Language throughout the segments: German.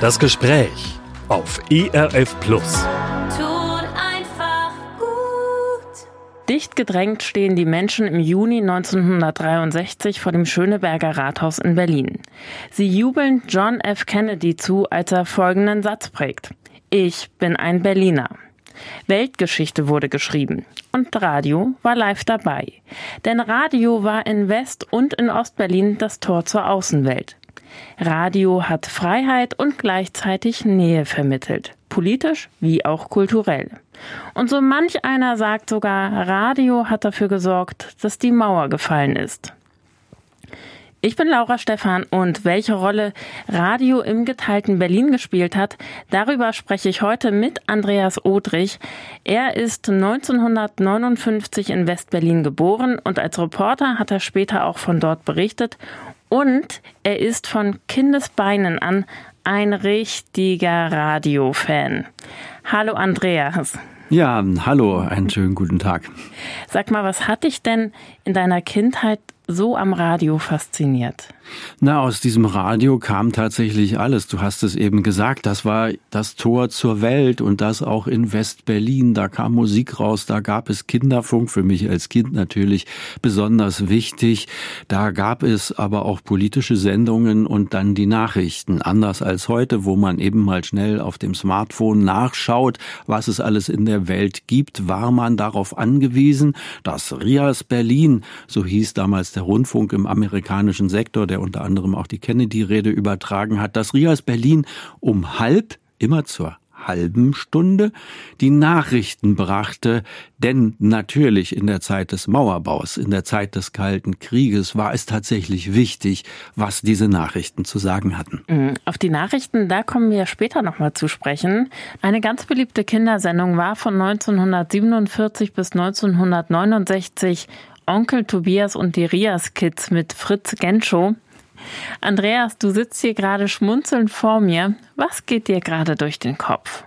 Das Gespräch auf ERF Plus. Tut einfach gut. Dicht gedrängt stehen die Menschen im Juni 1963 vor dem Schöneberger Rathaus in Berlin. Sie jubeln John F. Kennedy zu, als er folgenden Satz prägt. Ich bin ein Berliner. Weltgeschichte wurde geschrieben und Radio war live dabei. Denn Radio war in West- und in Ostberlin das Tor zur Außenwelt. Radio hat Freiheit und gleichzeitig Nähe vermittelt, politisch wie auch kulturell. Und so manch einer sagt sogar, Radio hat dafür gesorgt, dass die Mauer gefallen ist. Ich bin Laura Stephan und welche Rolle Radio im geteilten Berlin gespielt hat, darüber spreche ich heute mit Andreas Odrich. Er ist 1959 in Westberlin geboren und als Reporter hat er später auch von dort berichtet und er ist von Kindesbeinen an ein richtiger Radiofan. Hallo Andreas. Ja, hallo, einen schönen guten Tag. Sag mal, was hat dich denn in deiner Kindheit so am Radio fasziniert? Na, aus diesem Radio kam tatsächlich alles. Du hast es eben gesagt, das war das Tor zur Welt und das auch in West-Berlin. Da kam Musik raus, da gab es Kinderfunk, für mich als Kind natürlich besonders wichtig. Da gab es aber auch politische Sendungen und dann die Nachrichten. Anders als heute, wo man eben mal schnell auf dem Smartphone nachschaut, was es alles in der Welt gibt, war man darauf angewiesen, dass Rias Berlin, so hieß damals der Rundfunk im amerikanischen Sektor, der unter anderem auch die Kennedy-Rede übertragen hat, dass Rias Berlin um halb, immer zur halben Stunde die Nachrichten brachte, denn natürlich in der Zeit des Mauerbaus, in der Zeit des Kalten Krieges war es tatsächlich wichtig, was diese Nachrichten zu sagen hatten. Mhm. Auf die Nachrichten, da kommen wir später nochmal zu sprechen. Eine ganz beliebte Kindersendung war von 1947 bis 1969 Onkel Tobias und die Rias Kids mit Fritz Genschow. Andreas, du sitzt hier gerade schmunzelnd vor mir. Was geht dir gerade durch den Kopf?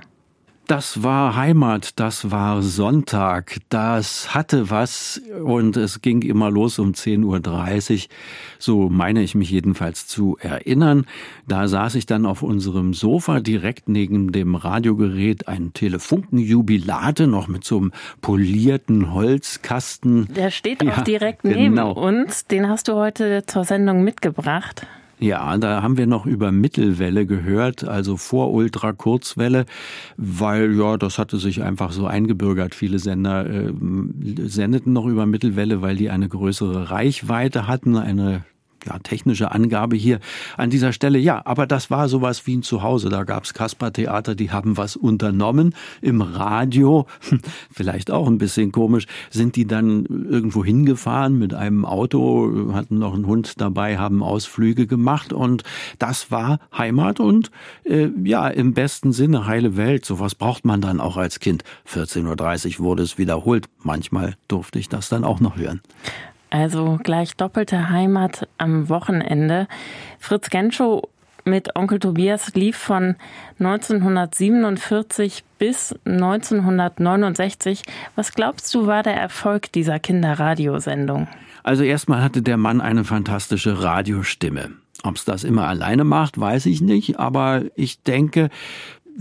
Das war Heimat, das war Sonntag, das hatte was und es ging immer los um 10.30 Uhr, so meine ich mich jedenfalls zu erinnern. Da saß ich dann auf unserem Sofa direkt neben dem Radiogerät, ein Telefunkenjubilate, noch mit so einem polierten Holzkasten. Der steht ja, auch direkt neben genau. uns, den hast du heute zur Sendung mitgebracht. Ja, da haben wir noch über Mittelwelle gehört, also vor Ultrakurzwelle, weil ja, das hatte sich einfach so eingebürgert. Viele Sender äh, sendeten noch über Mittelwelle, weil die eine größere Reichweite hatten, eine ja, technische Angabe hier an dieser Stelle. Ja, aber das war sowas wie ein Zuhause. Da gab's Kasper-Theater, die haben was unternommen. Im Radio, vielleicht auch ein bisschen komisch, sind die dann irgendwo hingefahren mit einem Auto, hatten noch einen Hund dabei, haben Ausflüge gemacht und das war Heimat und äh, ja, im besten Sinne heile Welt. Sowas braucht man dann auch als Kind. 14.30 Uhr wurde es wiederholt. Manchmal durfte ich das dann auch noch hören. Also gleich doppelte Heimat am Wochenende. Fritz Genschow mit Onkel Tobias lief von 1947 bis 1969. Was glaubst du war der Erfolg dieser Kinderradiosendung? Also erstmal hatte der Mann eine fantastische Radiostimme. Ob es das immer alleine macht, weiß ich nicht, aber ich denke,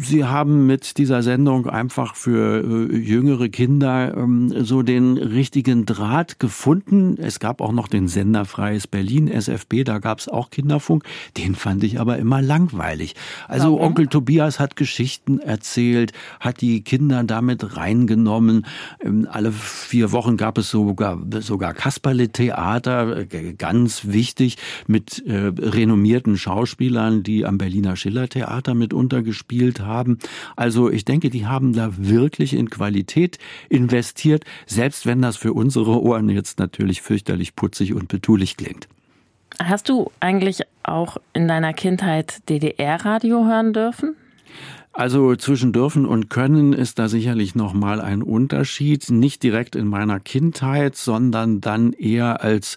Sie haben mit dieser Sendung einfach für äh, jüngere Kinder ähm, so den richtigen Draht gefunden. Es gab auch noch den Sender Freies Berlin, SFB, da gab es auch Kinderfunk. Den fand ich aber immer langweilig. Also Warum? Onkel Tobias hat Geschichten erzählt, hat die Kinder damit reingenommen. Ähm, alle vier Wochen gab es sogar, sogar Kasperle-Theater, äh, ganz wichtig, mit äh, renommierten Schauspielern, die am Berliner Schiller-Theater mit untergespielt haben. Also ich denke, die haben da wirklich in Qualität investiert, selbst wenn das für unsere Ohren jetzt natürlich fürchterlich putzig und betulich klingt. Hast du eigentlich auch in deiner Kindheit DDR-Radio hören dürfen? Also zwischen dürfen und können ist da sicherlich noch mal ein Unterschied, nicht direkt in meiner Kindheit, sondern dann eher als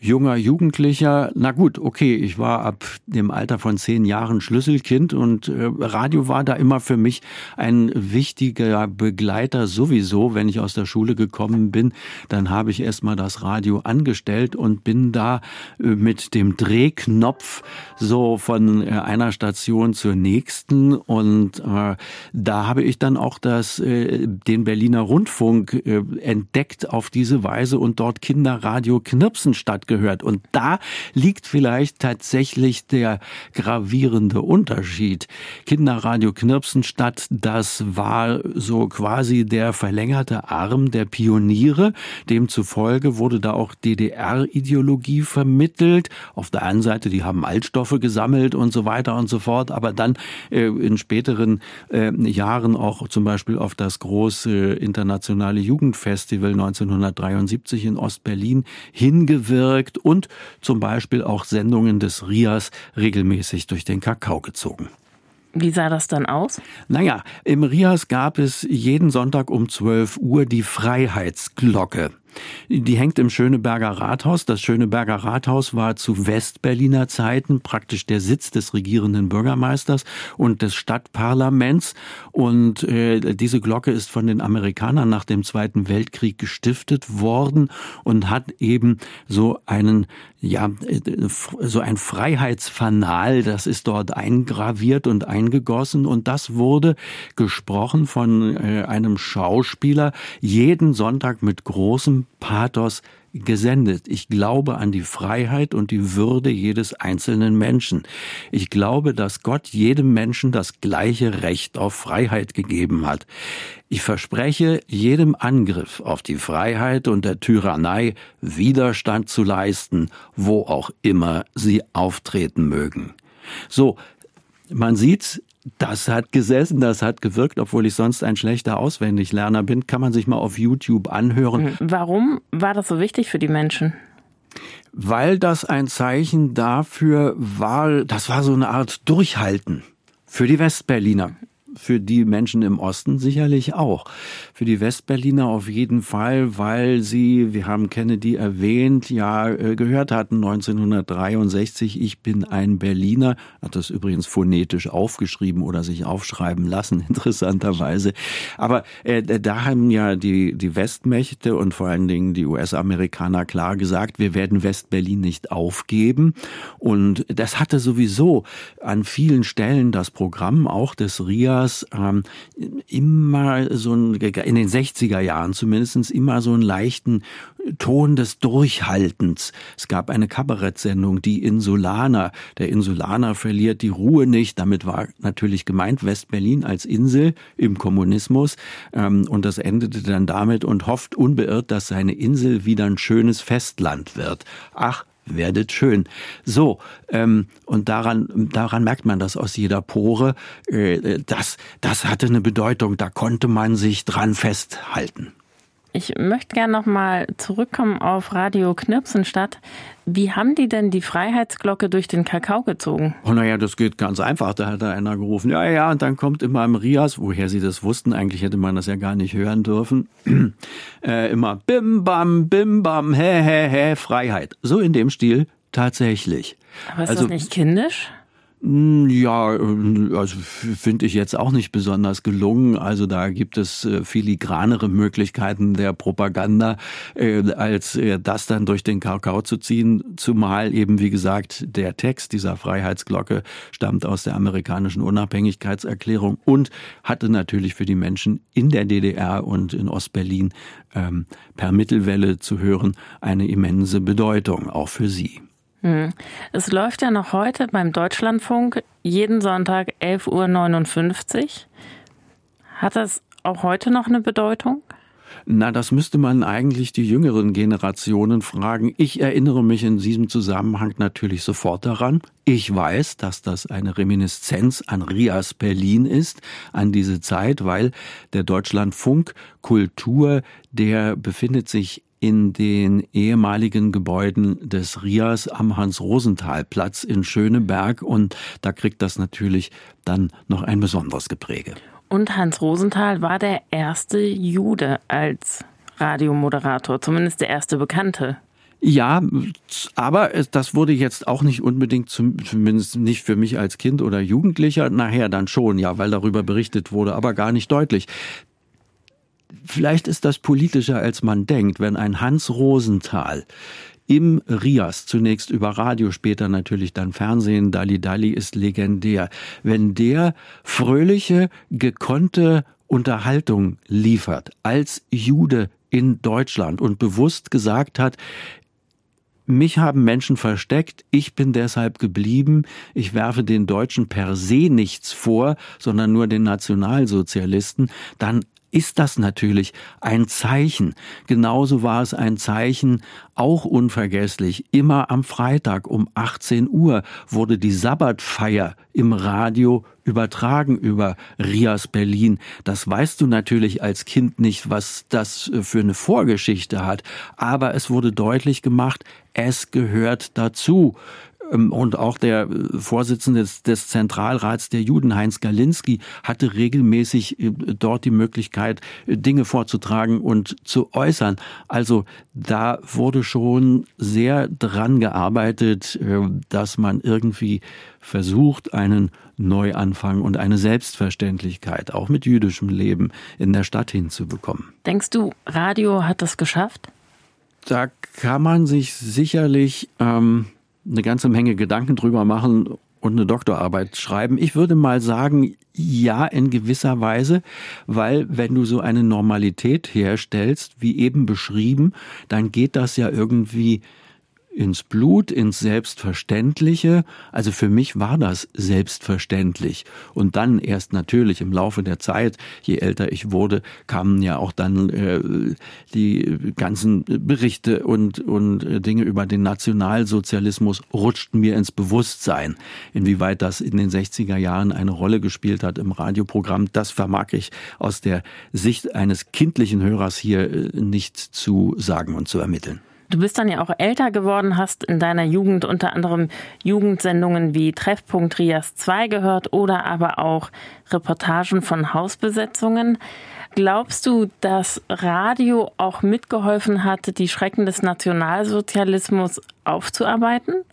junger Jugendlicher, na gut, okay, ich war ab dem Alter von zehn Jahren Schlüsselkind und äh, Radio war da immer für mich ein wichtiger Begleiter sowieso. Wenn ich aus der Schule gekommen bin, dann habe ich erstmal das Radio angestellt und bin da äh, mit dem Drehknopf so von äh, einer Station zur nächsten und da habe ich dann auch das, den Berliner Rundfunk entdeckt auf diese Weise und dort Kinderradio Knirpsen statt gehört. Und da liegt vielleicht tatsächlich der gravierende Unterschied. Kinderradio Knirpsenstadt, das war so quasi der verlängerte Arm der Pioniere. Demzufolge wurde da auch DDR-Ideologie vermittelt. Auf der einen Seite, die haben Altstoffe gesammelt und so weiter und so fort, aber dann äh, in späteren äh, Jahren auch zum Beispiel auf das große internationale Jugendfestival 1973 in Ostberlin hingewirkt erzeugt und zum Beispiel auch Sendungen des RIAS regelmäßig durch den Kakao gezogen. Wie sah das dann aus? Naja, im RIAS gab es jeden Sonntag um 12 Uhr die Freiheitsglocke. Die hängt im Schöneberger Rathaus. Das Schöneberger Rathaus war zu Westberliner Zeiten praktisch der Sitz des regierenden Bürgermeisters und des Stadtparlaments. Und äh, diese Glocke ist von den Amerikanern nach dem Zweiten Weltkrieg gestiftet worden und hat eben so einen ja, so ein Freiheitsfanal, das ist dort eingraviert und eingegossen und das wurde gesprochen von äh, einem Schauspieler jeden Sonntag mit großem Pathos gesendet. Ich glaube an die Freiheit und die Würde jedes einzelnen Menschen. Ich glaube, dass Gott jedem Menschen das gleiche Recht auf Freiheit gegeben hat. Ich verspreche, jedem Angriff auf die Freiheit und der Tyrannei Widerstand zu leisten, wo auch immer sie auftreten mögen. So, man sieht, das hat gesessen, das hat gewirkt, obwohl ich sonst ein schlechter Auswendiglerner bin. Kann man sich mal auf YouTube anhören. Hm, warum war das so wichtig für die Menschen? Weil das ein Zeichen dafür war, das war so eine Art Durchhalten für die Westberliner für die Menschen im Osten sicherlich auch. Für die Westberliner auf jeden Fall, weil sie, wir haben Kennedy erwähnt, ja äh, gehört hatten 1963, ich bin ein Berliner, hat das übrigens phonetisch aufgeschrieben oder sich aufschreiben lassen, interessanterweise. Aber äh, da haben ja die, die Westmächte und vor allen Dingen die US-Amerikaner klar gesagt, wir werden Westberlin nicht aufgeben. Und das hatte sowieso an vielen Stellen das Programm auch des RIAS das ähm, immer so ein, in den 60er Jahren zumindest immer so einen leichten Ton des Durchhaltens. Es gab eine Kabarettsendung, die Insulaner. Der Insulaner verliert die Ruhe nicht. Damit war natürlich gemeint Westberlin als Insel im Kommunismus. Ähm, und das endete dann damit und hofft unbeirrt, dass seine Insel wieder ein schönes Festland wird. Ach, werdet schön. So, ähm, und daran, daran merkt man das aus jeder Pore. Äh, das, das hatte eine Bedeutung, da konnte man sich dran festhalten. Ich möchte gerne nochmal zurückkommen auf Radio Knirpsenstadt. Wie haben die denn die Freiheitsglocke durch den Kakao gezogen? Oh, naja, das geht ganz einfach. Da hat da einer gerufen, ja, ja, und dann kommt immer im Rias, woher sie das wussten, eigentlich hätte man das ja gar nicht hören dürfen, äh, immer bim bam, bim bam, hä, hä, hä, Freiheit. So in dem Stil tatsächlich. Aber ist also, das nicht kindisch? Hm, ja, äh, also finde ich jetzt auch nicht besonders gelungen. Also da gibt es äh, filigranere Möglichkeiten der Propaganda, äh, als das dann durch den Kakao zu ziehen. Zumal eben, wie gesagt, der Text dieser Freiheitsglocke stammt aus der amerikanischen Unabhängigkeitserklärung und hatte natürlich für die Menschen in der DDR und in Ostberlin ähm, per Mittelwelle zu hören eine immense Bedeutung, auch für sie. Hm. Es läuft ja noch heute beim Deutschlandfunk jeden Sonntag 11.59 Uhr. Hat das auch heute noch eine Bedeutung? Na, das müsste man eigentlich die jüngeren Generationen fragen. Ich erinnere mich in diesem Zusammenhang natürlich sofort daran. Ich weiß, dass das eine Reminiszenz an Rias Berlin ist, an diese Zeit, weil der Deutschlandfunk Kultur, der befindet sich in den ehemaligen Gebäuden des RIAS am Hans-Rosenthal-Platz in Schöneberg und da kriegt das natürlich dann noch ein besonderes Gepräge. Und Hans Rosenthal war der erste Jude als Radiomoderator, zumindest der erste Bekannte. Ja, aber das wurde jetzt auch nicht unbedingt, zumindest nicht für mich als Kind oder Jugendlicher, nachher dann schon, ja, weil darüber berichtet wurde, aber gar nicht deutlich. Vielleicht ist das politischer, als man denkt, wenn ein Hans Rosenthal im Rias, zunächst über Radio, später natürlich dann Fernsehen, Dali Dali ist legendär, wenn der fröhliche, gekonnte Unterhaltung liefert als Jude in Deutschland und bewusst gesagt hat, mich haben Menschen versteckt, ich bin deshalb geblieben, ich werfe den Deutschen per se nichts vor, sondern nur den Nationalsozialisten, dann ist das natürlich ein Zeichen. Genauso war es ein Zeichen, auch unvergesslich, immer am Freitag um 18 Uhr wurde die Sabbatfeier im Radio übertragen über Rias Berlin. Das weißt du natürlich als Kind nicht, was das für eine Vorgeschichte hat, aber es wurde deutlich gemacht, es gehört dazu. Ähm, und auch der äh, Vorsitzende des, des, Zentralrats der Juden, Heinz Galinski, hatte regelmäßig äh, dort die Möglichkeit, äh, Dinge vorzutragen und zu äußern. Also da wurde schon sehr dran gearbeitet, dass man irgendwie versucht, einen Neuanfang und eine Selbstverständlichkeit auch mit jüdischem Leben in der Stadt hinzubekommen. Denkst du, Radio hat das geschafft? Da kann man sich sicherlich ähm, eine ganze Menge Gedanken drüber machen und eine Doktorarbeit schreiben. Ich würde mal sagen, ja, in gewisser Weise, weil wenn du so eine Normalität herstellst, wie eben beschrieben, dann geht das ja irgendwie ins Blut, ins Selbstverständliche. Also für mich war das selbstverständlich. Und dann erst natürlich im Laufe der Zeit, je älter ich wurde, kamen ja auch dann äh, die ganzen Berichte und, und Dinge über den Nationalsozialismus rutschten mir ins Bewusstsein. Inwieweit das in den 60er Jahren eine Rolle gespielt hat im Radioprogramm, das vermag ich aus der Sicht eines kindlichen Hörers hier äh, nicht zu sagen und zu ermitteln. Du bist dann ja auch älter geworden, hast in deiner Jugend unter anderem Jugendsendungen wie Treffpunkt Rias 2 gehört oder aber auch Reportagen von Hausbesetzungen. Glaubst du, dass Radio auch mitgeholfen hat, die Schrecken des Nationalsozialismus aufzuarbeiten?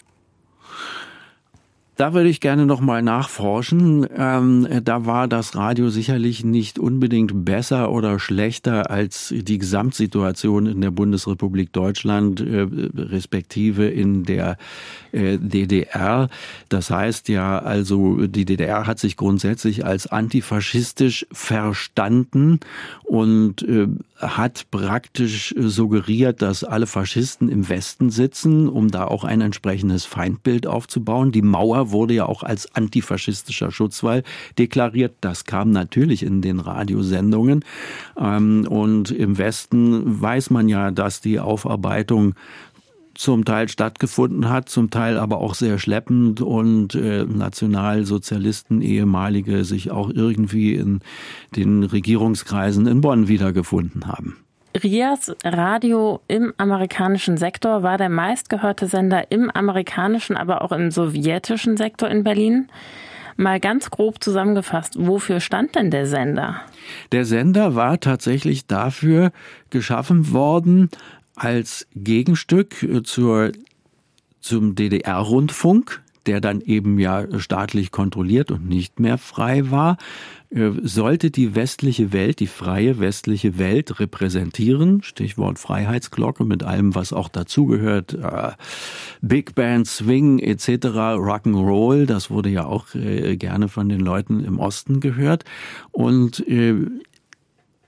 Da würde ich gerne noch mal nachforschen. Ähm, da war das Radio sicherlich nicht unbedingt besser oder schlechter als die Gesamtsituation in der Bundesrepublik Deutschland, äh, respektive in der äh, DDR. Das heißt ja, also die DDR hat sich grundsätzlich als antifaschistisch verstanden und äh, hat praktisch suggeriert, dass alle Faschisten im Westen sitzen, um da auch ein entsprechendes Feindbild aufzubauen. Die Mauer wurde ja auch als antifaschistischer Schutzwall deklariert. Das kam natürlich in den Radiosendungen. Ähm, und im Westen weiß man ja, dass die Aufarbeitung zum Teil stattgefunden hat, zum Teil aber auch sehr schleppend und äh, Nationalsozialisten, ehemalige, sich auch irgendwie in den Regierungskreisen in Bonn wiedergefunden haben. Rias Radio im amerikanischen Sektor war der meistgehörte Sender im amerikanischen, aber auch im sowjetischen Sektor in Berlin. Mal ganz grob zusammengefasst, wofür stand denn der Sender? Der Sender war tatsächlich dafür geschaffen worden, als Gegenstück äh, zur, zum DDR-Rundfunk, der dann eben ja staatlich kontrolliert und nicht mehr frei war, äh, sollte die westliche Welt, die freie westliche Welt repräsentieren. Stichwort Freiheitsglocke mit allem, was auch dazugehört. Äh, Big Band, Swing etc., Rock'n'Roll, das wurde ja auch gerne von den Leuten im Osten gehört. Und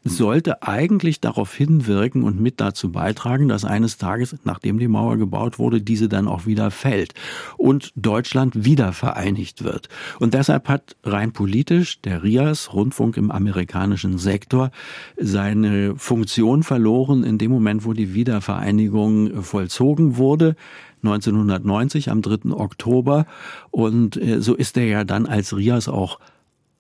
sollte eigentlich darauf hinwirken und mit dazu beitragen, dass eines Tages, nachdem die Mauer gebaut wurde, diese dann auch wieder fällt und Deutschland wieder vereinigt wird. Und deshalb hat rein politisch der RIAS, Rundfunk im amerikanischen Sektor, seine Funktion verloren in dem Moment, wo die Wiedervereinigung vollzogen wurde. 1990 am 3. Oktober. Und äh, so ist er ja dann als RIAS auch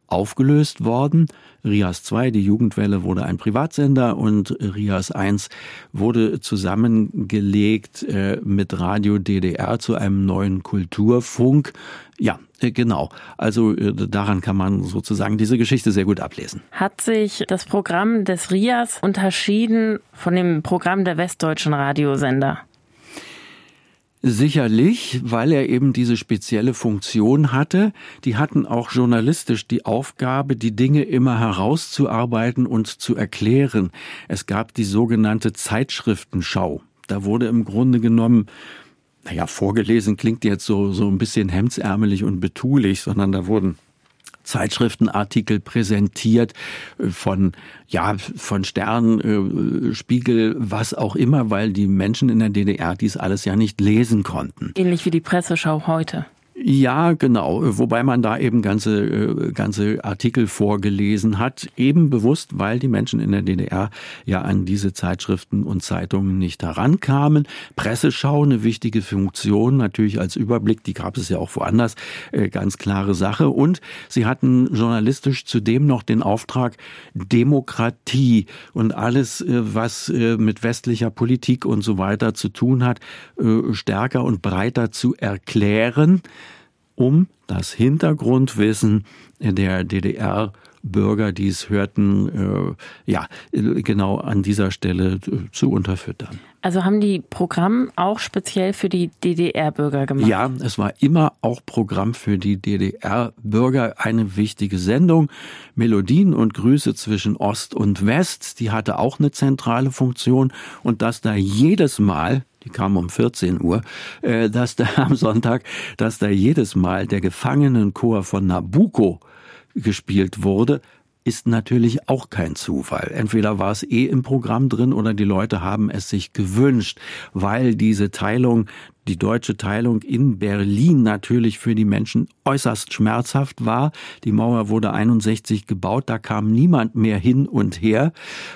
aufgelöst worden. RIAS 2, die Jugendwelle, wurde ein Privatsender und RIAS 1 wurde zusammengelegt äh, mit Radio DDR zu einem neuen Kulturfunk. Ja, äh, genau. Also äh, daran kann man sozusagen diese Geschichte sehr gut ablesen. Hat sich das Programm des RIAS unterschieden von dem Programm der westdeutschen Radiosender? Sicherlich, weil er eben diese spezielle Funktion hatte. Die hatten auch journalistisch die Aufgabe, die Dinge immer herauszuarbeiten und zu erklären. Es gab die sogenannte Zeitschriftenschau. Da wurde im Grunde genommen naja, vorgelesen klingt jetzt so, so ein bisschen hemdsärmelig und betulich, sondern da wurden Zeitschriftenartikel präsentiert äh, von ja von Stern, äh, Spiegel, was auch immer, weil die Menschen in der DDR dies alles ja nicht lesen konnten. Ähnlich wie die Presseschau heute. Ja, genau. Wobei man da eben ganze, äh, ganze Artikel vorgelesen hat, eben bewusst, weil die Menschen in der DDR ja an diese Zeitschriften und Zeitungen nicht herankamen. Presseschau, eine wichtige Funktion, natürlich als Überblick, die gab es ja auch woanders, äh, ganz klare Sache. Und sie hatten journalistisch zudem noch den Auftrag, Demokratie und alles, äh, was mit westlicher Politik und so weiter zu tun hat, stärker und breiter zu erklären um das Hintergrundwissen der DDR Bürger, die es hörten, äh, ja, genau an dieser Stelle zu unterfüttern. Also haben die Programm auch speziell für die DDR-Bürger gemacht? Ja, es war immer auch Programm für die DDR-Bürger, eine wichtige Sendung. Melodien und Grüße zwischen Ost und West, die hatte auch eine zentrale Funktion und dass da jedes Mal die kam um 14 Uhr, äh, dass da am Sonntag, dass da jedes Mal der Gefangenenchor von Nabucco gespielt wurde, ist natürlich auch kein Zufall. Entweder war es eh im Programm drin oder die Leute haben es sich gewünscht, weil diese Teilung die deutsche Teilung in Berlin natürlich für die Menschen äußerst schmerzhaft war. Die Mauer wurde 61 gebaut, da kam niemand mehr hin und her.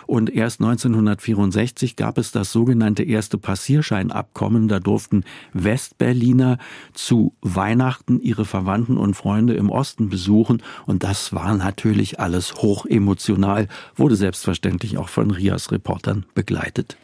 Und erst 1964 gab es das sogenannte erste Passierscheinabkommen. Da durften Westberliner zu Weihnachten ihre Verwandten und Freunde im Osten besuchen. Und das war natürlich alles hoch emotional, wurde selbstverständlich auch von Rias Reportern begleitet.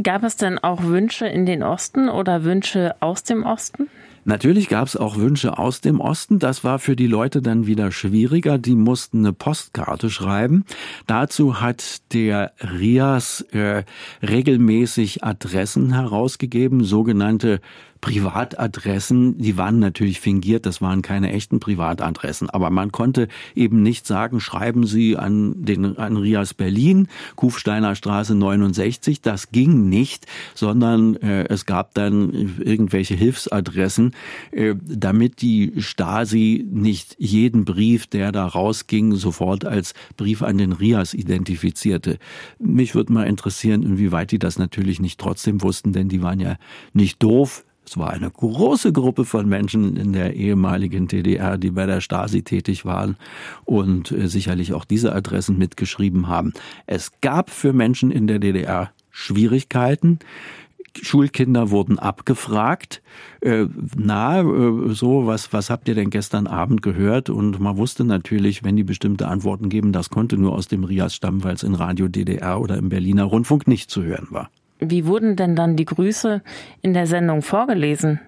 Gab es denn auch Wünsche in den Osten oder Wünsche aus dem Osten? Natürlich gab es auch Wünsche aus dem Osten. Das war für die Leute dann wieder schwieriger. Die mussten eine Postkarte schreiben. Dazu hat der Rias äh, regelmäßig Adressen herausgegeben, sogenannte Privatadressen, die waren natürlich fingiert, das waren keine echten Privatadressen, aber man konnte eben nicht sagen, schreiben Sie an den an Rias Berlin, Kufsteiner Straße 69, das ging nicht, sondern äh, es gab dann irgendwelche Hilfsadressen, äh, damit die Stasi nicht jeden Brief, der da rausging, sofort als Brief an den Rias identifizierte. Mich würde mal interessieren, inwieweit die das natürlich nicht trotzdem wussten, denn die waren ja nicht doof, es war eine große Gruppe von Menschen in der ehemaligen DDR, die bei der Stasi tätig waren und äh, sicherlich auch diese Adressen mitgeschrieben haben. Es gab für Menschen in der DDR Schwierigkeiten. Schulkinder wurden abgefragt, äh, na, äh, so, was, was habt ihr denn gestern Abend gehört? Und man wusste natürlich, wenn die bestimmte Antworten geben, das konnte nur aus dem Rias stammen, weil es in Radio DDR oder im Berliner Rundfunk nicht zu hören war. Wie wurden denn dann die Grüße in der Sendung vorgelesen?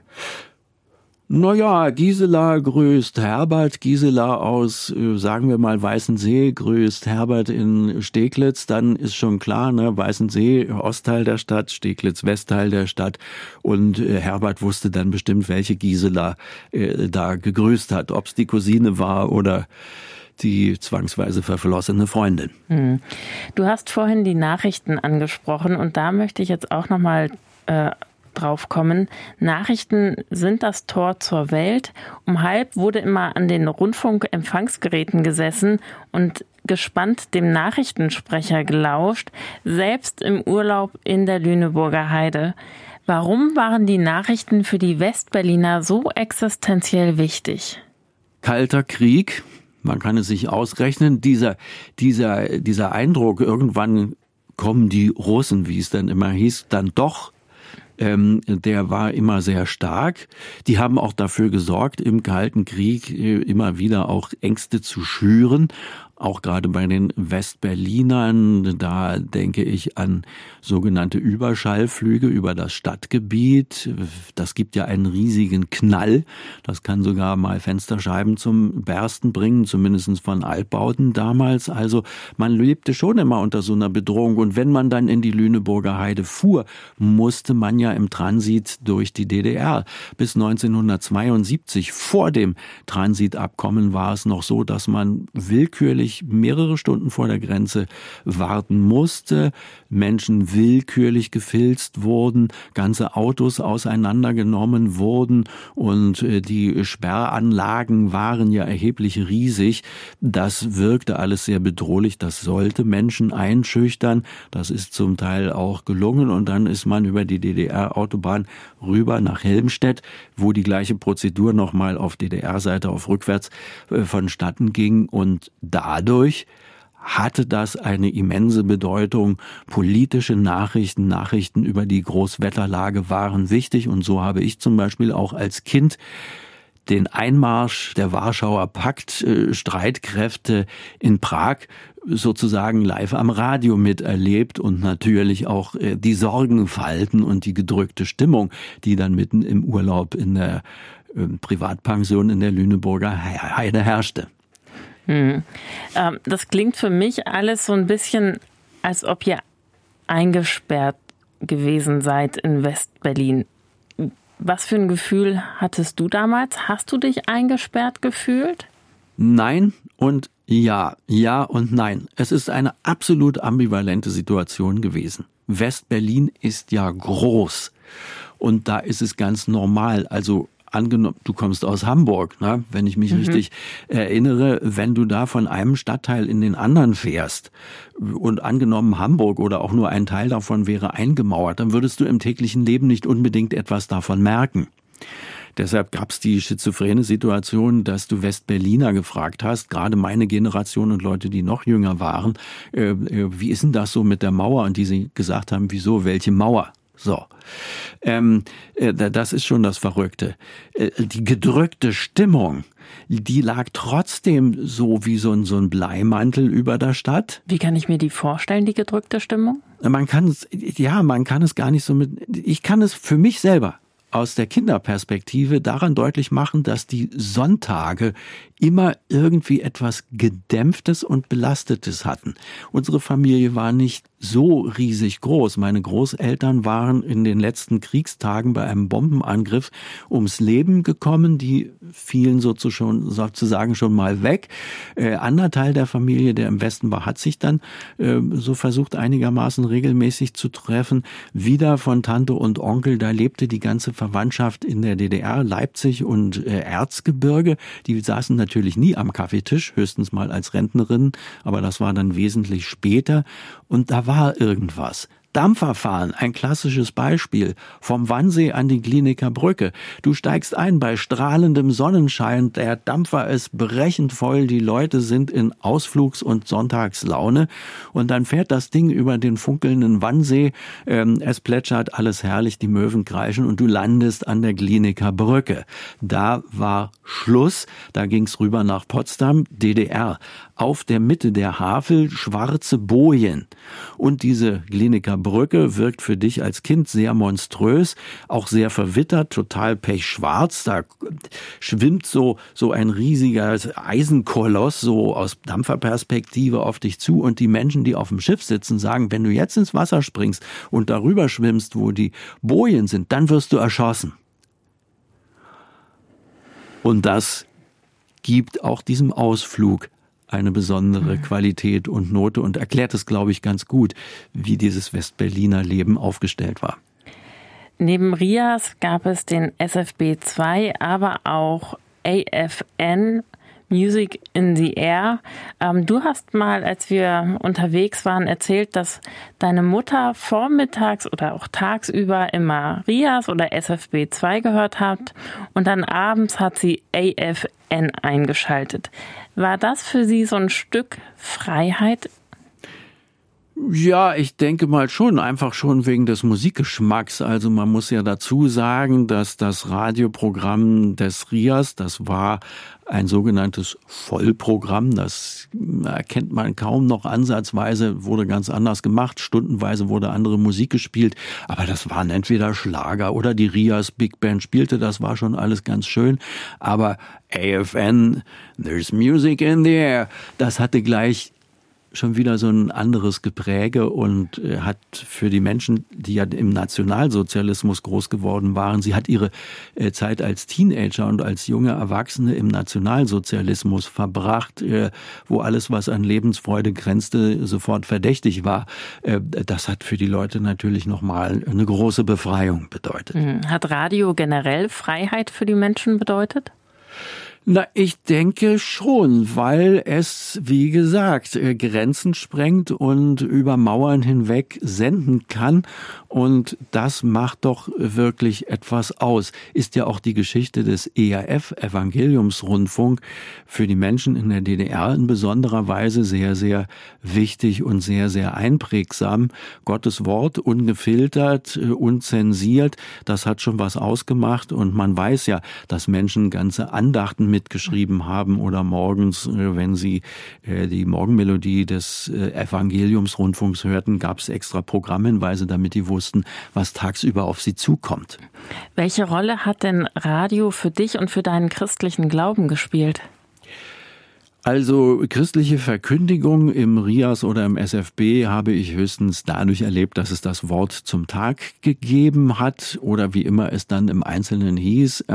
Naja, Gisela grüßt Herbert, Gisela aus, äh, sagen wir mal, Weißensee grüßt Herbert in Steglitz, dann ist schon klar, ne, Weißensee, Ostteil der Stadt, Steglitz, Westteil der Stadt. Und äh, Herbert wusste dann bestimmt, welche Gisela äh, da gegrüßt hat, ob es die Cousine war oder die zwangsweise verflossene Freundin. Hm. Du hast vorhin die Nachrichten angesprochen und da möchte ich jetzt auch nochmal äh, drauf kommen. Nachrichten sind das Tor zur Welt. Um halb wurde immer an den Rundfunkempfangsgeräten gesessen und gespannt dem Nachrichtensprecher gelauscht, selbst im Urlaub in der Lüneburger Heide. Warum waren die Nachrichten für die Westberliner so existenziell wichtig? Kalter Krieg, man kann es sich ausrechnen, dieser, dieser, dieser Eindruck, irgendwann kommen die Russen, wie es dann immer hieß, dann doch ähm, der war immer sehr stark. Die haben auch dafür gesorgt, im Kalten Krieg äh, immer wieder auch Ängste zu schüren. Auch gerade bei den Westberlinern. Da denke ich an sogenannte Überschallflüge über das Stadtgebiet. Das gibt ja einen riesigen Knall. Das kann sogar mal Fensterscheiben zum Bersten bringen, zumindest von Altbauten damals. Also man lebte schon immer unter so einer Bedrohung. Und wenn man dann in die Lüneburger Heide fuhr, musste man ja im Transit durch die DDR. Bis 1972 vor dem Transitabkommen war es noch so, dass man willkürlich mehrere Stunden vor der Grenze warten musste, Menschen willkürlich gefilzt wurden, ganze Autos auseinandergenommen wurden und äh, die Sperranlagen waren ja erheblich riesig. Das wirkte alles sehr bedrohlich, das sollte Menschen einschüchtern, das ist zum Teil auch gelungen. Und dann ist man über die DDR-Autobahn rüber nach Helmstedt, wo die gleiche Prozedur nochmal auf DDR-Seite auf rückwärts äh, vonstatten ging. Und dadurch hatte das eine immense Bedeutung. Politische Nachrichten, Nachrichten über die Großwetterlage waren wichtig und so habe ich zum Beispiel auch als Kind den Einmarsch der Warschauer Pakt äh, Streitkräfte in Prag sozusagen live am Radio miterlebt und natürlich auch äh, die Sorgenfalten und die gedrückte Stimmung, die dann mitten im Urlaub in der äh, Privatpension in der Lüneburger Heide herrschte. Hm. Ähm, das klingt für mich alles so ein bisschen, als ob ihr eingesperrt gewesen seid in West-Berlin. Was für ein Gefühl hattest du damals? Hast du dich eingesperrt gefühlt? Nein und ja, ja und nein. Es ist eine absolut ambivalente Situation gewesen. West-Berlin ist ja groß. Und da ist es ganz normal. Also angenommen, du kommst aus Hamburg, ne? wenn ich mich mhm. richtig erinnere, wenn du da von einem Stadtteil in den anderen fährst und angenommen Hamburg oder auch nur ein Teil davon wäre eingemauert, dann würdest du im täglichen Leben nicht unbedingt etwas davon merken. Deshalb gab es die schizophrene Situation, dass du Westberliner gefragt hast, gerade meine Generation und Leute, die noch jünger waren, äh, äh wie ist denn das so mit der Mauer? Und die sie gesagt haben, wieso, welche Mauer? So, ähm, äh, das ist schon das Verrückte. Äh, die gedrückte Stimmung, die lag trotzdem so wie so ein, so ein Bleimantel über der Stadt. Wie kann ich mir die vorstellen, die gedrückte Stimmung? Man kann es, ja, man kann es gar nicht so mit, ich kann es für mich selber aus der Kinderperspektive daran deutlich machen, dass die Sonntage immer irgendwie etwas Gedämpftes und Belastetes hatten. Unsere Familie war nicht so riesig groß. Meine Großeltern waren in den letzten Kriegstagen bei einem Bombenangriff ums Leben gekommen. Die fielen sozusagen schon mal weg. Äh, anderer Teil der Familie, der im Westen war, hat sich dann äh, so versucht, einigermaßen regelmäßig zu treffen. Wieder von Tante und Onkel, da lebte die ganze Verwandtschaft in der DDR, Leipzig und äh, Erzgebirge. Die saßen natürlich nie am Kaffeetisch, höchstens mal als Rentnerin, aber das war dann wesentlich später. Und da war irgendwas. Dampferfahren, ein klassisches Beispiel. Vom Wannsee an die Kliniker Brücke. Du steigst ein bei strahlendem Sonnenschein, der Dampfer ist brechend voll, die Leute sind in Ausflugs- und Sonntagslaune und dann fährt das Ding über den funkelnden Wannsee, ähm, es plätschert alles herrlich, die Möwen kreischen und du landest an der Kliniker Brücke. Da war Schluss, da ging's rüber nach Potsdam, DDR. Auf der Mitte der Havel schwarze Bojen und diese Kliniker Brücke wirkt für dich als Kind sehr monströs, auch sehr verwittert, total pechschwarz. Da schwimmt so, so ein riesiger Eisenkoloss so aus Dampferperspektive auf dich zu und die Menschen, die auf dem Schiff sitzen, sagen, wenn du jetzt ins Wasser springst und darüber schwimmst, wo die Bojen sind, dann wirst du erschossen. Und das gibt auch diesem Ausflug eine besondere mhm. Qualität und Note und erklärt es, glaube ich, ganz gut, wie dieses Westberliner Leben aufgestellt war. Neben Rias gab es den SFB 2, aber auch AFN Music in the Air. Ähm, du hast mal, als wir unterwegs waren, erzählt, dass deine Mutter vormittags oder auch tagsüber immer Rias oder SFB 2 gehört hat und dann abends hat sie AFN eingeschaltet. War das für Sie so ein Stück Freiheit? Ja, ich denke mal schon, einfach schon wegen des Musikgeschmacks. Also man muss ja dazu sagen, dass das Radioprogramm des RIAS, das war ein sogenanntes Vollprogramm, das erkennt man kaum noch ansatzweise, wurde ganz anders gemacht, stundenweise wurde andere Musik gespielt, aber das waren entweder Schlager oder die RIAS Big Band spielte, das war schon alles ganz schön, aber AFN, There's Music in the Air, das hatte gleich schon wieder so ein anderes Gepräge und äh, hat für die Menschen, die ja im Nationalsozialismus groß geworden waren, sie hat ihre äh, Zeit als Teenager und als junge Erwachsene im Nationalsozialismus verbracht, äh, wo alles, was an Lebensfreude grenzte, sofort verdächtig war. Das hat für die Leute natürlich nochmal eine große Befreiung bedeutet. Hm. Hat Radio generell Freiheit für die Menschen bedeutet? Na, ich denke schon, weil es, wie gesagt, äh, Grenzen sprengt und über Mauern hinweg senden kann. Und das macht doch wirklich etwas aus. Ist ja auch die Geschichte des ERF, Evangeliumsrundfunk, für die Menschen in der DDR in besonderer Weise sehr, sehr wichtig und sehr, sehr einprägsam. Gottes Wort ungefiltert, äh, unzensiert, das hat schon was ausgemacht. Und man weiß ja, dass Menschen ganze Andachten mitgeschrieben haben oder morgens, äh, wenn sie äh, die Morgenmelodie des äh, Evangeliumsrundfunks hörten, gab es extra Programmhinweise, damit die wussten, was tagsüber auf sie zukommt. Welche Rolle hat denn Radio für dich und für deinen christlichen Glauben gespielt? Also christliche Verkündigung im RIAS oder im SFB habe ich höchstens dadurch erlebt, dass es das Wort zum Tag gegeben hat oder wie immer es dann im Einzelnen hieß.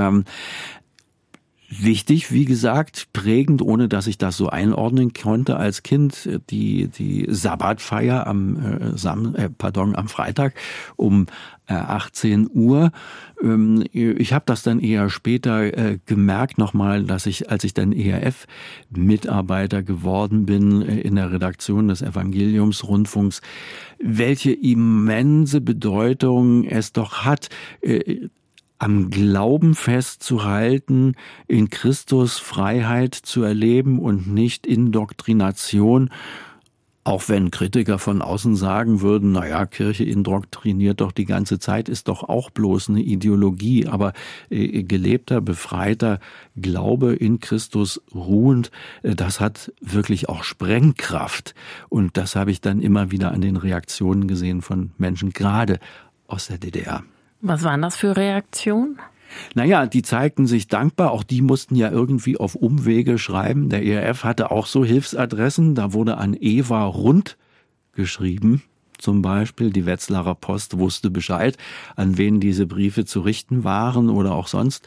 Wichtig, wie gesagt, prägend, ohne dass ich das so einordnen konnte als Kind, die, die Sabbatfeier am, äh, Sam, äh, pardon, am Freitag um äh, 18 Uhr. Ähm, ich habe das dann eher später äh, gemerkt nochmal, dass ich, als ich dann ERF-Mitarbeiter geworden bin äh, in der Redaktion des Evangeliumsrundfunks, welche immense Bedeutung es doch hat, äh, am Glauben festzuhalten, in Christus Freiheit zu erleben und nicht Indoktrination, auch wenn Kritiker von außen sagen würden, naja, Kirche indoktriniert doch die ganze Zeit, ist doch auch bloß eine Ideologie, aber äh, gelebter, befreiter Glaube in Christus ruhend, äh, das hat wirklich auch Sprengkraft. Und das habe ich dann immer wieder an den Reaktionen gesehen von Menschen, gerade aus der DDR. Was waren das für Reaktionen? Naja, die zeigten sich dankbar. Auch die mussten ja irgendwie auf Umwege schreiben. Der ERF hatte auch so Hilfsadressen. Da wurde an Eva Rund geschrieben. Zum Beispiel die Wetzlarer Post wusste Bescheid, an wen diese Briefe zu richten waren oder auch sonst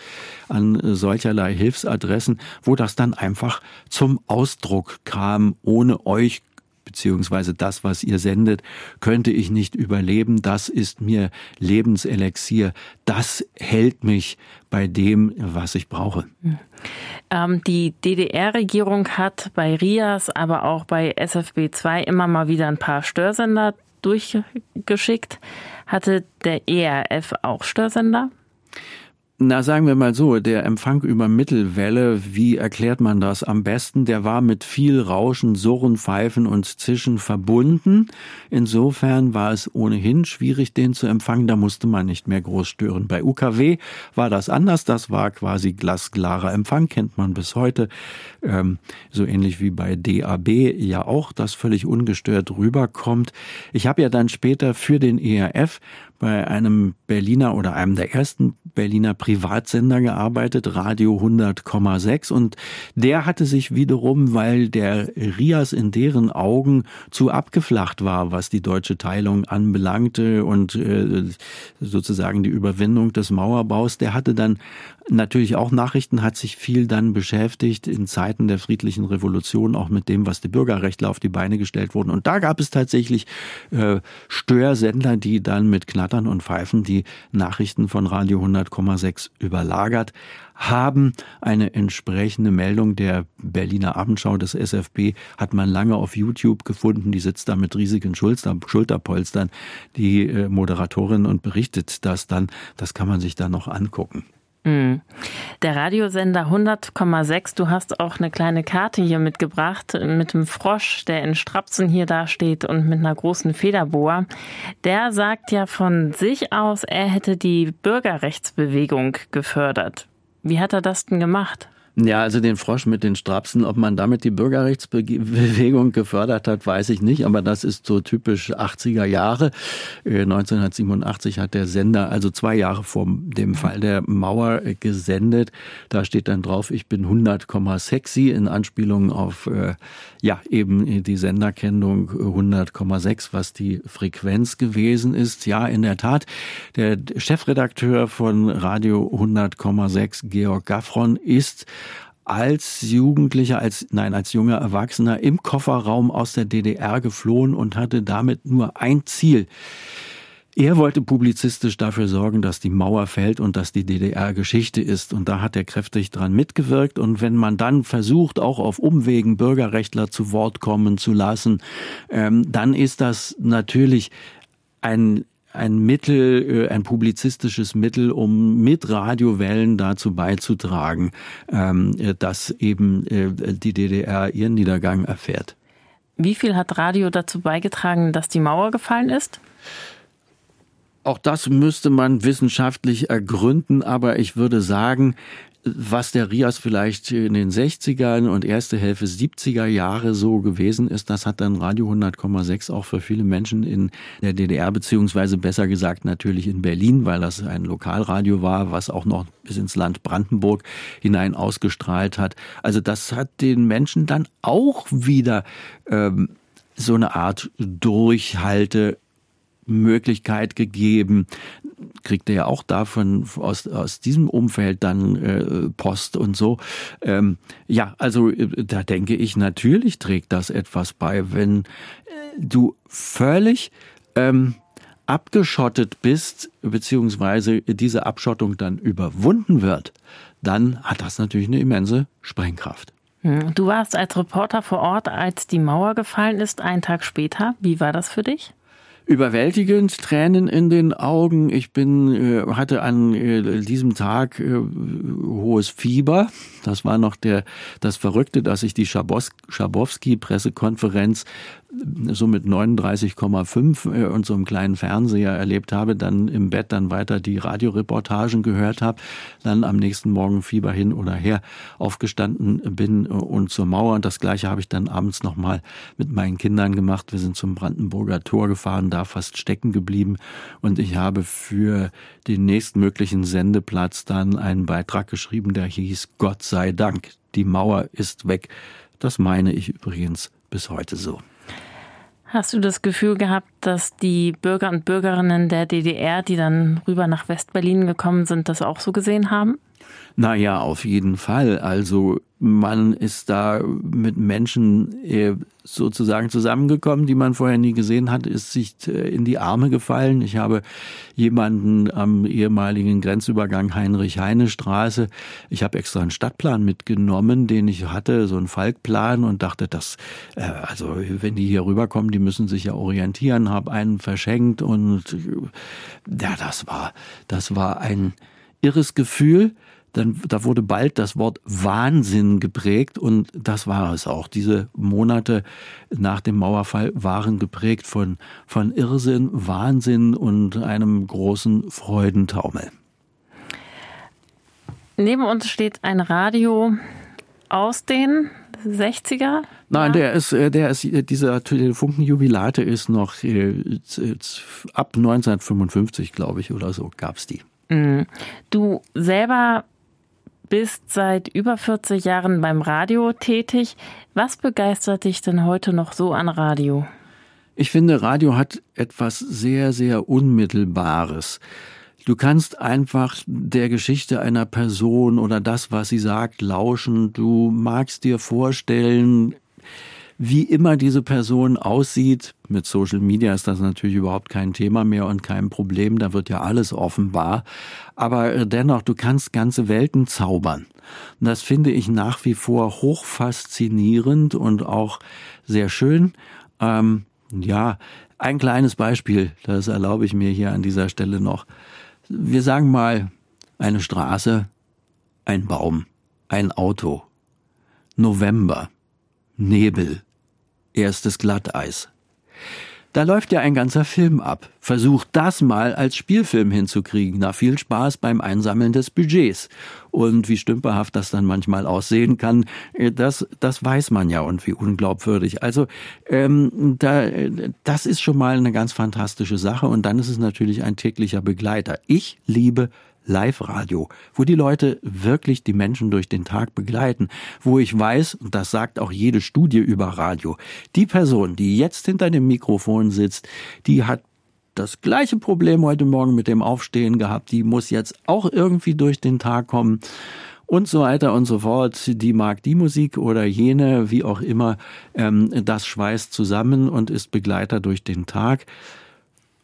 an solcherlei Hilfsadressen, wo das dann einfach zum Ausdruck kam. Ohne euch beziehungsweise das, was ihr sendet, könnte ich nicht überleben. Das ist mir Lebenselixier. Das hält mich bei dem, was ich brauche. Ähm, die DDR-Regierung hat bei RIAS, aber auch bei SFB2 immer mal wieder ein paar Störsender durchgeschickt. Hatte der ERF auch Störsender? Na, sagen wir mal so, der Empfang über Mittelwelle, wie erklärt man das am besten? Der war mit viel Rauschen, Surren, Pfeifen und Zischen verbunden. Insofern war es ohnehin schwierig, den zu empfangen. Da musste man nicht mehr groß stören. Bei UKW war das anders. Das war quasi glasklarer Empfang, kennt man bis heute. Ähm, so ähnlich wie bei DAB ja auch, das völlig ungestört rüberkommt. Ich habe ja dann später für den ERF bei einem Berliner oder einem der ersten Berliner Privatsender gearbeitet, Radio 100,6 und der hatte sich wiederum, weil der Rias in deren Augen zu abgeflacht war, was die deutsche Teilung anbelangte und äh, sozusagen die Überwindung des Mauerbaus, der hatte dann natürlich auch Nachrichten, hat sich viel dann beschäftigt in Zeiten der friedlichen Revolution, auch mit dem, was die Bürgerrechtler auf die Beine gestellt wurden. Und da gab es tatsächlich äh, Störsender, die dann mit Knattern und Pfeifen die Nachrichten von Radio 100,6 überlagert haben. Eine entsprechende Meldung der Berliner Abendschau des SFB hat man lange auf YouTube gefunden. Die sitzt da mit riesigen Schulter, Schulterpolstern, die äh, Moderatorin und berichtet das dann. Das kann man sich da noch angucken. Mhm. Der Radiosender 100,6, du hast auch eine kleine Karte hier mitgebracht mit dem Frosch, der in Strapsen hier dasteht und mit einer großen Federboa. Der sagt ja von sich aus, er hätte die Bürgerrechtsbewegung gefördert. Wie hat er das denn gemacht? Ja, also den Frosch mit den Strapsen, ob man damit die Bürgerrechtsbewegung gefördert hat, weiß ich nicht, aber das ist so typisch 80er Jahre. 1987 äh, hat der Sender, also zwei Jahre vor dem Fall der Mauer, gesendet. Da steht dann drauf, ich bin 100, sexy in Anspielung auf äh, ja eben die Senderkennung 100,6, was die Frequenz gewesen ist. Ja, in der Tat, der Chefredakteur von Radio 100,6, Georg Gaffron, ist als Jugendlicher, als, nein, als junger Erwachsener im Kofferraum aus der DDR geflohen und hatte damit nur ein Ziel. Er wollte publizistisch dafür sorgen, dass die Mauer fällt und dass die DDR Geschichte ist. Und da hat er kräftig dran mitgewirkt. Und wenn man dann versucht, auch auf Umwegen Bürgerrechtler zu Wort kommen zu lassen, ähm, dann ist das natürlich ein ein Mittel, äh, ein publizistisches Mittel, um mit Radiowellen dazu beizutragen, ähm, dass eben äh, die DDR ihren Niedergang erfährt. Wie viel hat Radio dazu beigetragen, dass die Mauer gefallen ist? Auch das müsste man wissenschaftlich ergründen, aber ich würde sagen, was der Rias vielleicht in den 60ern und erste Hälfte 70er Jahre so gewesen ist, das hat dann Radio 100,6 auch für viele Menschen in der DDR, beziehungsweise besser gesagt natürlich in Berlin, weil das ein Lokalradio war, was auch noch bis ins Land Brandenburg hinein ausgestrahlt hat. Also das hat den Menschen dann auch wieder ähm, so eine Art Durchhalte Möglichkeit gegeben. Kriegt er ja auch davon aus, aus diesem Umfeld dann äh, Post und so. Ähm, ja, also äh, da denke ich, natürlich trägt das etwas bei, wenn äh, du völlig ähm, abgeschottet bist, beziehungsweise diese Abschottung dann überwunden wird, dann hat das natürlich eine immense Sprengkraft. Hm, du warst als Reporter vor Ort, als die Mauer gefallen ist, einen Tag später. Wie war das für dich? Überwältigend, Tränen in den Augen. Ich bin, äh, hatte an äh, diesem Tag äh, hohes Fieber. Das war noch der, das Verrückte, dass ich die Schabowski-Pressekonferenz so mit 39,5 äh, und so einem kleinen Fernseher erlebt habe, dann im Bett dann weiter die Radioreportagen gehört habe, dann am nächsten Morgen Fieber hin oder her aufgestanden bin und zur Mauer. Und das gleiche habe ich dann abends nochmal mit meinen Kindern gemacht. Wir sind zum Brandenburger Tor gefahren, da fast stecken geblieben und ich habe für den nächstmöglichen Sendeplatz dann einen Beitrag geschrieben, der hieß Gott sei Dank, die Mauer ist weg. Das meine ich übrigens bis heute so. Hast du das Gefühl gehabt, dass die Bürger und Bürgerinnen der DDR, die dann rüber nach Westberlin gekommen sind, das auch so gesehen haben? Naja, auf jeden Fall. Also man ist da mit Menschen äh, sozusagen zusammengekommen, die man vorher nie gesehen hat, ist sich äh, in die Arme gefallen. Ich habe jemanden am ehemaligen Grenzübergang Heinrich-Heine-Straße, ich habe extra einen Stadtplan mitgenommen, den ich hatte, so einen Falkplan und dachte, dass, äh, also wenn die hier rüberkommen, die müssen sich ja orientieren, habe einen verschenkt und ja, das war, das war ein irres Gefühl dann da wurde bald das Wort Wahnsinn geprägt und das war es auch. Diese Monate nach dem Mauerfall waren geprägt von, von Irrsinn, Wahnsinn und einem großen Freudentaumel. Neben uns steht ein Radio aus den 60er? Nein, der ist, äh, der ist, dieser Telefunkenjubilate ist noch äh, ab 1955, glaube ich, oder so, gab's die. Mhm. Du selber bist seit über 40 Jahren beim Radio tätig. Was begeistert dich denn heute noch so an Radio? Ich finde, Radio hat etwas sehr, sehr Unmittelbares. Du kannst einfach der Geschichte einer Person oder das, was sie sagt, lauschen. Du magst dir vorstellen, wie immer diese Person aussieht. Mit Social Media ist das natürlich überhaupt kein Thema mehr und kein Problem. Da wird ja alles offenbar. Aber äh, dennoch, du kannst ganze Welten zaubern. Das finde ich nach wie vor hoch faszinierend und auch sehr schön. Ähm, ja, ein kleines Beispiel, das erlaube ich mir hier an dieser Stelle noch. Wir sagen mal, eine Straße ein Baum, ein Auto, November, Nebel, erstes Glatteis. Da läuft ja ein ganzer Film ab. Versucht das mal als Spielfilm hinzukriegen. Na, viel Spaß beim Einsammeln des Budgets. Und wie stümperhaft das dann manchmal aussehen kann, äh, das, das weiß man ja und wie unglaubwürdig. Also ähm, da, das ist schon mal eine ganz fantastische Sache. Und dann ist es natürlich ein täglicher Begleiter. Ich liebe Live-Radio, wo die Leute wirklich die Menschen durch den Tag begleiten, wo ich weiß, und das sagt auch jede Studie über Radio, die Person, die jetzt hinter dem Mikrofon sitzt, die hat das gleiche Problem heute Morgen mit dem Aufstehen gehabt, die muss jetzt auch irgendwie durch den Tag kommen und so weiter und so fort. Die mag die Musik oder jene, wie auch immer, ähm, das schweißt zusammen und ist Begleiter durch den Tag.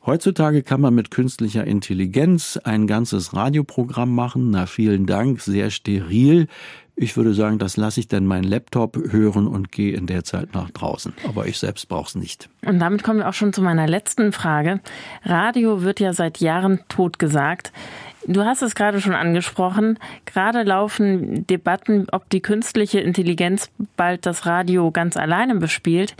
Heutzutage kann man mit künstlicher Intelligenz ein ganzes Radioprogramm machen. Na, vielen Dank, sehr steril. Ich würde sagen, das lasse ich dann meinen Laptop hören und gehe in der Zeit nach draußen. Aber ich selbst brauche es nicht. Und damit kommen wir auch schon zu meiner letzten Frage. Radio wird ja seit Jahren tot gesagt. Du hast es gerade schon angesprochen. Gerade laufen Debatten, ob die künstliche Intelligenz bald das Radio ganz alleine bespielt.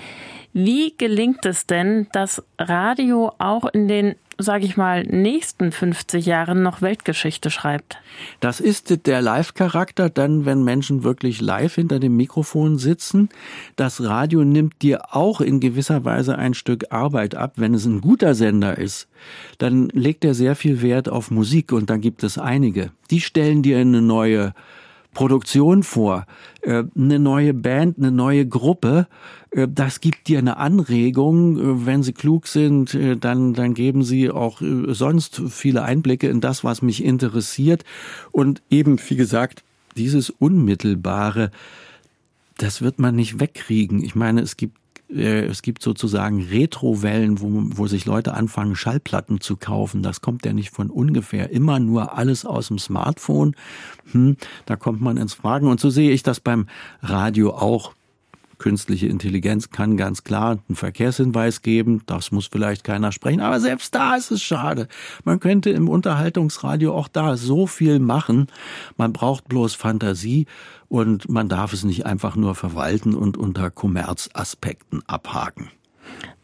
Wie gelingt es denn, dass Radio auch in den, sage ich mal, nächsten 50 Jahren noch Weltgeschichte schreibt? Das ist der Live-Charakter, dann, wenn Menschen wirklich live hinter dem Mikrofon sitzen. Das Radio nimmt dir auch in gewisser Weise ein Stück Arbeit ab. Wenn es ein guter Sender ist, dann legt er sehr viel Wert auf Musik und da gibt es einige. Die stellen dir eine neue Produktion vor, äh, eine neue Band, eine neue Gruppe. Äh, das gibt dir eine Anregung. Äh, wenn sie klug sind, dann, dann geben sie auch sonst viele Einblicke in das, was mich interessiert. Und eben, wie gesagt, dieses Unmittelbare, das wird man nicht wegkriegen. Ich meine, es gibt es gibt sozusagen Retrowellen, wo, wo sich Leute anfangen, Schallplatten zu kaufen. Das kommt ja nicht von ungefähr. Immer nur alles aus dem Smartphone. Hm, da kommt man ins Fragen. Und so sehe ich das beim Radio auch. Künstliche Intelligenz kann ganz klar einen Verkehrshinweis geben. Das muss vielleicht keiner sprechen. Aber selbst da ist es schade. Man könnte im Unterhaltungsradio auch da so viel machen. Man braucht bloß Fantasie und man darf es nicht einfach nur verwalten und unter Kommerzaspekten abhaken.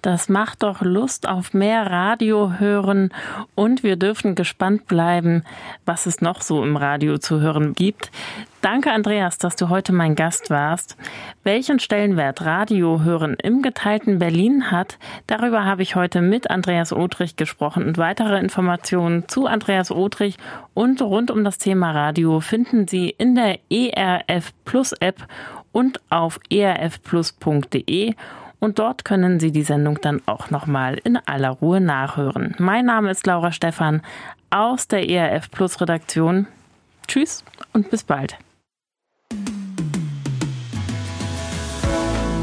Das macht doch Lust auf mehr Radio hören und wir dürfen gespannt bleiben, was es noch so im Radio zu hören gibt. Danke, Andreas, dass du heute mein Gast warst. Welchen Stellenwert Radio hören im geteilten Berlin hat, darüber habe ich heute mit Andreas Otrich gesprochen und weitere Informationen zu Andreas Otrich und rund um das Thema Radio finden Sie in der ERF Plus App und auf erfplus.de und dort können Sie die Sendung dann auch nochmal in aller Ruhe nachhören. Mein Name ist Laura Stephan aus der ERF Plus Redaktion. Tschüss und bis bald.